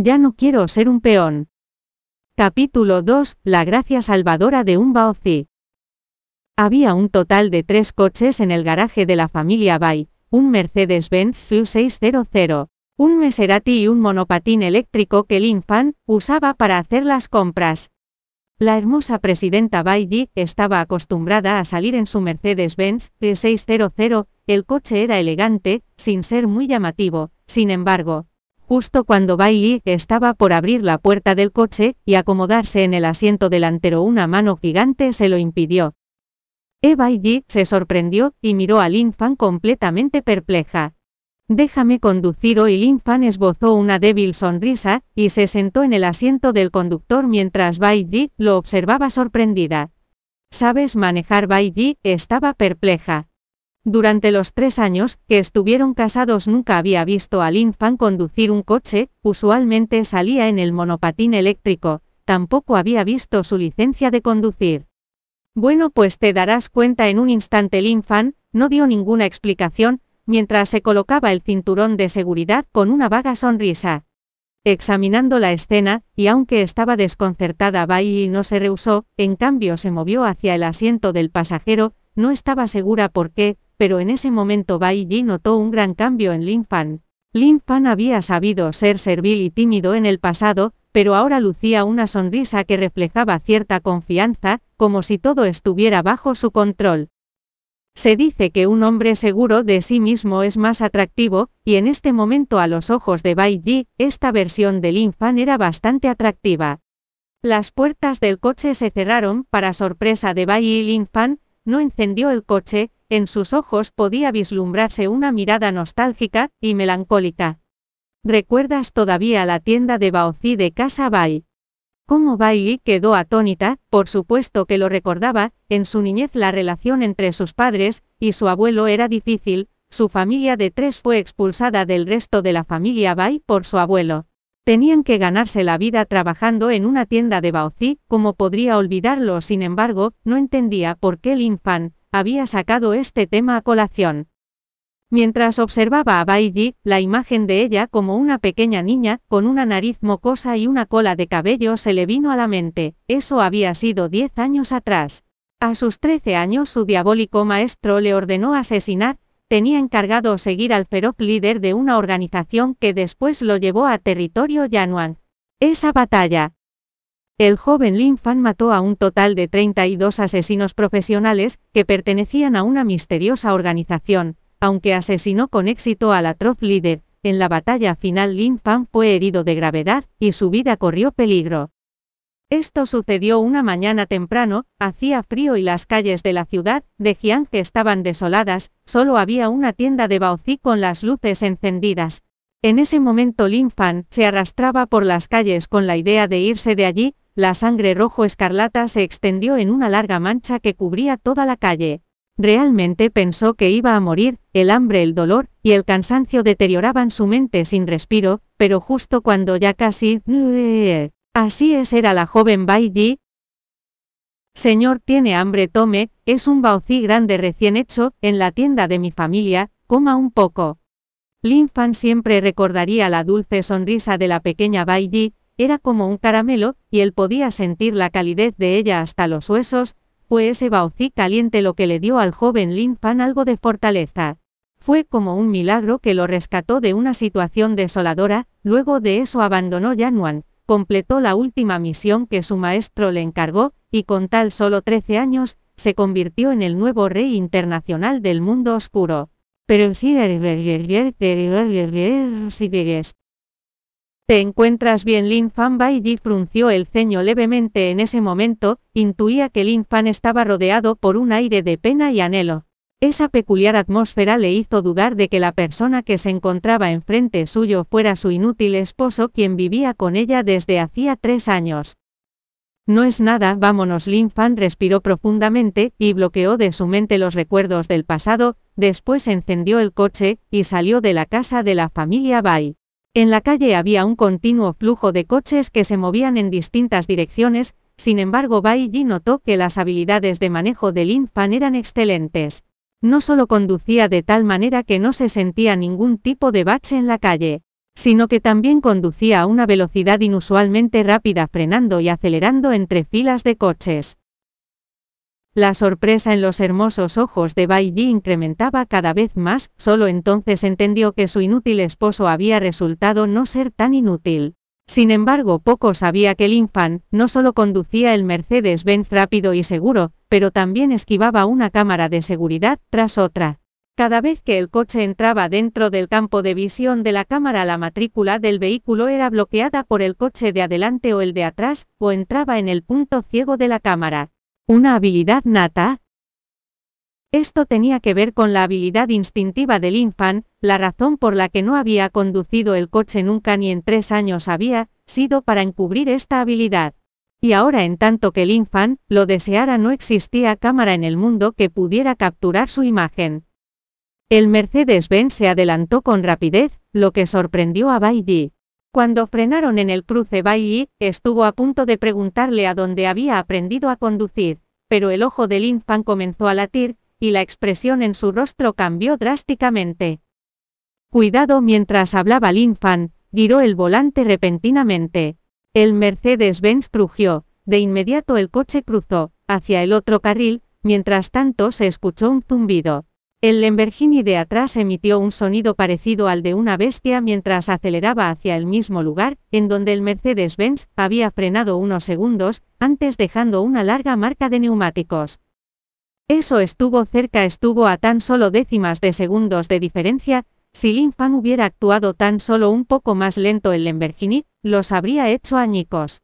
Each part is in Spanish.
Ya no quiero ser un peón. Capítulo 2. La gracia salvadora de un Baozi. Había un total de tres coches en el garaje de la familia Bay, un Mercedes-Benz U600, un Maserati y un monopatín eléctrico que Lin Fan usaba para hacer las compras. La hermosa presidenta Bai Yi estaba acostumbrada a salir en su Mercedes-Benz E600, el coche era elegante, sin ser muy llamativo, sin embargo, justo cuando Bai estaba por abrir la puerta del coche y acomodarse en el asiento delantero una mano gigante se lo impidió. E Bai se sorprendió y miró a Lin Fan completamente perpleja. Déjame conducir hoy. Lin Fan esbozó una débil sonrisa, y se sentó en el asiento del conductor mientras Bai lo observaba sorprendida. ¿Sabes manejar? Bai estaba perpleja. Durante los tres años que estuvieron casados nunca había visto a Lin Fan conducir un coche, usualmente salía en el monopatín eléctrico, tampoco había visto su licencia de conducir. Bueno, pues te darás cuenta en un instante. Lin Fan no dio ninguna explicación, mientras se colocaba el cinturón de seguridad con una vaga sonrisa. Examinando la escena, y aunque estaba desconcertada Bai no se rehusó, en cambio se movió hacia el asiento del pasajero, no estaba segura por qué, pero en ese momento Bai Yi notó un gran cambio en Lin Fan. Lin Fan había sabido ser servil y tímido en el pasado, pero ahora lucía una sonrisa que reflejaba cierta confianza, como si todo estuviera bajo su control. Se dice que un hombre seguro de sí mismo es más atractivo, y en este momento a los ojos de Bai Ji, esta versión del Infan era bastante atractiva. Las puertas del coche se cerraron, para sorpresa de Bai y Lin Fan, no encendió el coche, en sus ojos podía vislumbrarse una mirada nostálgica y melancólica. ¿Recuerdas todavía la tienda de Baozi de Casa Bai? Cómo Bailey quedó atónita, por supuesto que lo recordaba, en su niñez la relación entre sus padres y su abuelo era difícil, su familia de tres fue expulsada del resto de la familia Bai por su abuelo. Tenían que ganarse la vida trabajando en una tienda de Baozi, como podría olvidarlo, sin embargo, no entendía por qué Lin Fan había sacado este tema a colación. Mientras observaba a Baiji, la imagen de ella como una pequeña niña, con una nariz mocosa y una cola de cabello se le vino a la mente, eso había sido diez años atrás. A sus trece años su diabólico maestro le ordenó asesinar, tenía encargado seguir al feroz líder de una organización que después lo llevó a territorio Yanuan. Esa batalla. El joven Lin Fan mató a un total de 32 asesinos profesionales, que pertenecían a una misteriosa organización, aunque asesinó con éxito al atroz líder, en la batalla final Lin Fan fue herido de gravedad, y su vida corrió peligro. Esto sucedió una mañana temprano, hacía frío y las calles de la ciudad de Jiang estaban desoladas, solo había una tienda de Baozi con las luces encendidas. En ese momento Lin Fan se arrastraba por las calles con la idea de irse de allí, la sangre rojo escarlata se extendió en una larga mancha que cubría toda la calle. Realmente pensó que iba a morir, el hambre, el dolor y el cansancio deterioraban su mente sin respiro, pero justo cuando ya casi... Así es era la joven Bai. Señor tiene hambre tome, es un baozi grande recién hecho, en la tienda de mi familia, coma un poco. Lin Fan siempre recordaría la dulce sonrisa de la pequeña Bai Ji, era como un caramelo, y él podía sentir la calidez de ella hasta los huesos, fue ese baozi caliente lo que le dio al joven Lin Fan algo de fortaleza. Fue como un milagro que lo rescató de una situación desoladora, luego de eso abandonó Yanuan, completó la última misión que su maestro le encargó, y con tal solo 13 años, se convirtió en el nuevo rey internacional del mundo oscuro. Pero si ¿Te encuentras bien? Lin Fan Bai Ji frunció el ceño levemente en ese momento, intuía que Lin Fan estaba rodeado por un aire de pena y anhelo. Esa peculiar atmósfera le hizo dudar de que la persona que se encontraba enfrente suyo fuera su inútil esposo quien vivía con ella desde hacía tres años. No es nada, vámonos. Lin Fan respiró profundamente y bloqueó de su mente los recuerdos del pasado, después encendió el coche y salió de la casa de la familia Bai. En la calle había un continuo flujo de coches que se movían en distintas direcciones, sin embargo Bai Ji notó que las habilidades de manejo de Lin Fan eran excelentes. No solo conducía de tal manera que no se sentía ningún tipo de bache en la calle, sino que también conducía a una velocidad inusualmente rápida frenando y acelerando entre filas de coches. La sorpresa en los hermosos ojos de Bai incrementaba cada vez más, solo entonces entendió que su inútil esposo había resultado no ser tan inútil. Sin embargo, poco sabía que Lin Fan no solo conducía el Mercedes-Benz rápido y seguro, pero también esquivaba una cámara de seguridad tras otra. Cada vez que el coche entraba dentro del campo de visión de la cámara la matrícula del vehículo era bloqueada por el coche de adelante o el de atrás, o entraba en el punto ciego de la cámara. ¿Una habilidad nata? Esto tenía que ver con la habilidad instintiva del infan, la razón por la que no había conducido el coche nunca ni en tres años había sido para encubrir esta habilidad. Y ahora en tanto que el infan lo deseara no existía cámara en el mundo que pudiera capturar su imagen. El Mercedes-Benz se adelantó con rapidez, lo que sorprendió a Bai Cuando frenaron en el cruce Bai estuvo a punto de preguntarle a dónde había aprendido a conducir, pero el ojo del infan comenzó a latir, y la expresión en su rostro cambió drásticamente. Cuidado mientras hablaba Lin Fan, giró el volante repentinamente. El Mercedes-Benz crujió, de inmediato el coche cruzó, hacia el otro carril, mientras tanto se escuchó un zumbido. El Lamborghini de atrás emitió un sonido parecido al de una bestia mientras aceleraba hacia el mismo lugar, en donde el Mercedes-Benz había frenado unos segundos, antes dejando una larga marca de neumáticos. Eso estuvo cerca, estuvo a tan solo décimas de segundos de diferencia, si Lin Fan hubiera actuado tan solo un poco más lento el Lamborghini, los habría hecho añicos.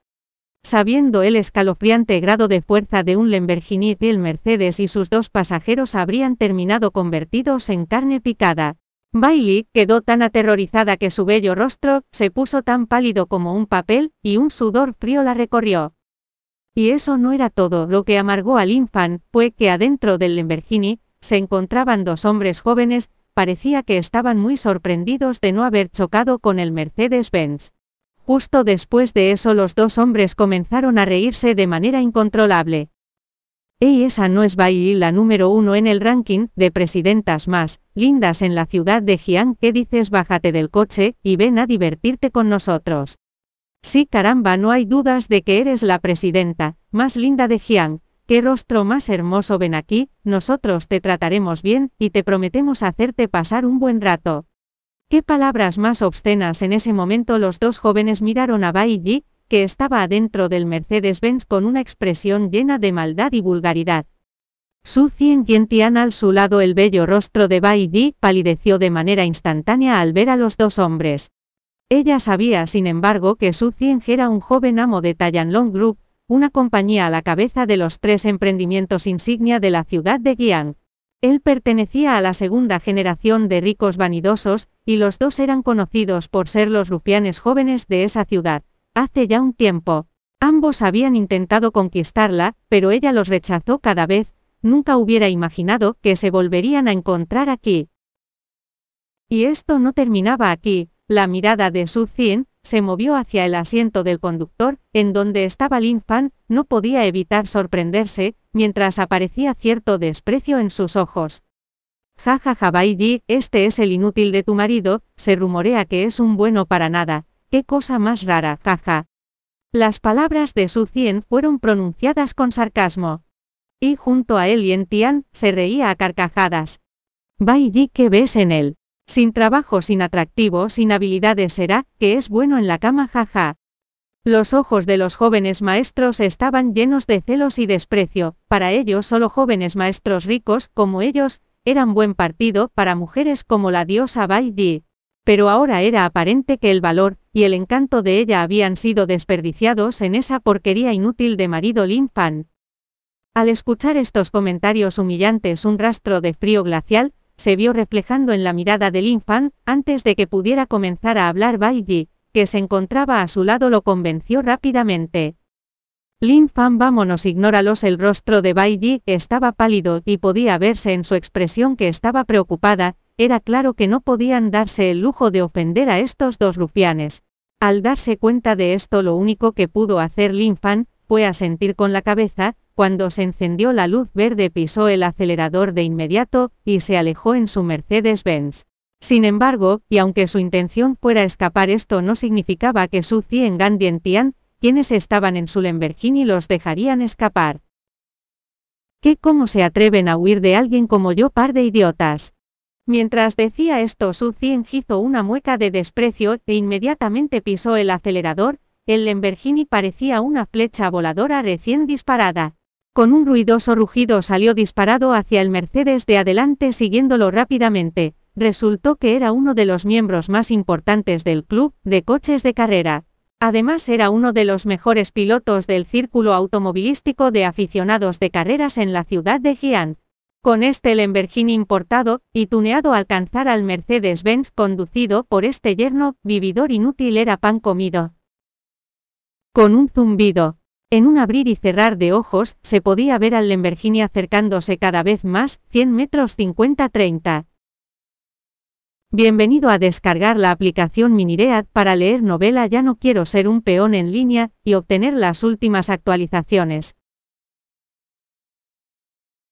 Sabiendo el escalofriante grado de fuerza de un Lamborghini, el Mercedes y sus dos pasajeros habrían terminado convertidos en carne picada. Bailey quedó tan aterrorizada que su bello rostro se puso tan pálido como un papel, y un sudor frío la recorrió. Y eso no era todo, lo que amargó al infan fue que adentro del Lamborghini se encontraban dos hombres jóvenes, parecía que estaban muy sorprendidos de no haber chocado con el Mercedes-Benz. Justo después de eso los dos hombres comenzaron a reírse de manera incontrolable. Ey, esa no es Bai la número uno en el ranking de presidentas más lindas en la ciudad de Jiang. ¿Qué dices? Bájate del coche y ven a divertirte con nosotros. Sí, caramba, no hay dudas de que eres la presidenta más linda de Jiang. Qué rostro más hermoso ven aquí, nosotros te trataremos bien y te prometemos hacerte pasar un buen rato. Qué palabras más obscenas en ese momento los dos jóvenes miraron a Bai Yi, que estaba adentro del Mercedes-Benz con una expresión llena de maldad y vulgaridad. Su Cien Tian al su lado el bello rostro de Bai Yi palideció de manera instantánea al ver a los dos hombres. Ella sabía sin embargo que Su Cien era un joven amo de Long Group, una compañía a la cabeza de los tres emprendimientos insignia de la ciudad de Guiang. Él pertenecía a la segunda generación de ricos vanidosos, y los dos eran conocidos por ser los rufianes jóvenes de esa ciudad. Hace ya un tiempo. Ambos habían intentado conquistarla, pero ella los rechazó cada vez, nunca hubiera imaginado que se volverían a encontrar aquí. Y esto no terminaba aquí, la mirada de Su Cien, se movió hacia el asiento del conductor, en donde estaba Lin Fan, no podía evitar sorprenderse, mientras aparecía cierto desprecio en sus ojos. Ja ja ja Bai este es el inútil de tu marido, se rumorea que es un bueno para nada, qué cosa más rara, jaja. Las palabras de Su Cien fueron pronunciadas con sarcasmo. Y junto a él y Tian, se reía a carcajadas. Bai ¿qué ves en él? Sin trabajo, sin atractivo, sin habilidades será, que es bueno en la cama jaja. Los ojos de los jóvenes maestros estaban llenos de celos y desprecio, para ellos solo jóvenes maestros ricos, como ellos, eran buen partido para mujeres como la diosa Bai Di. Pero ahora era aparente que el valor y el encanto de ella habían sido desperdiciados en esa porquería inútil de marido Lin Fan. Al escuchar estos comentarios humillantes un rastro de frío glacial, se vio reflejando en la mirada del infan, antes de que pudiera comenzar a hablar Bai que se encontraba a su lado lo convenció rápidamente. Lin Fan vámonos ignóralos el rostro de Bai estaba pálido y podía verse en su expresión que estaba preocupada, era claro que no podían darse el lujo de ofender a estos dos rufianes. Al darse cuenta de esto lo único que pudo hacer Lin Fan, fue asentir con la cabeza, cuando se encendió la luz verde pisó el acelerador de inmediato, y se alejó en su Mercedes-Benz. Sin embargo, y aunque su intención fuera escapar esto no significaba que Su Cien Gandien Tian, quienes estaban en su Lamborghini los dejarían escapar. ¿Qué cómo se atreven a huir de alguien como yo par de idiotas? Mientras decía esto Su Cien hizo una mueca de desprecio e inmediatamente pisó el acelerador, el Lamborghini parecía una flecha voladora recién disparada. Con un ruidoso rugido salió disparado hacia el Mercedes de adelante siguiéndolo rápidamente. Resultó que era uno de los miembros más importantes del club de coches de carrera. Además era uno de los mejores pilotos del círculo automovilístico de aficionados de carreras en la ciudad de Giant. Con este Lamborghini importado y tuneado alcanzar al Mercedes-Benz conducido por este yerno, vividor inútil era pan comido. Con un zumbido, en un abrir y cerrar de ojos, se podía ver al Lamborghini acercándose cada vez más, 100 metros 50-30. Bienvenido a descargar la aplicación Miniread para leer novela Ya no quiero ser un peón en línea y obtener las últimas actualizaciones.